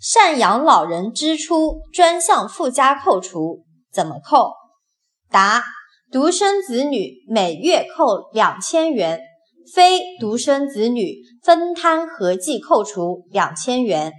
赡养老人支出专项附加扣除怎么扣？答独生子女每月扣两千元非独生子女分摊合计扣除两千元。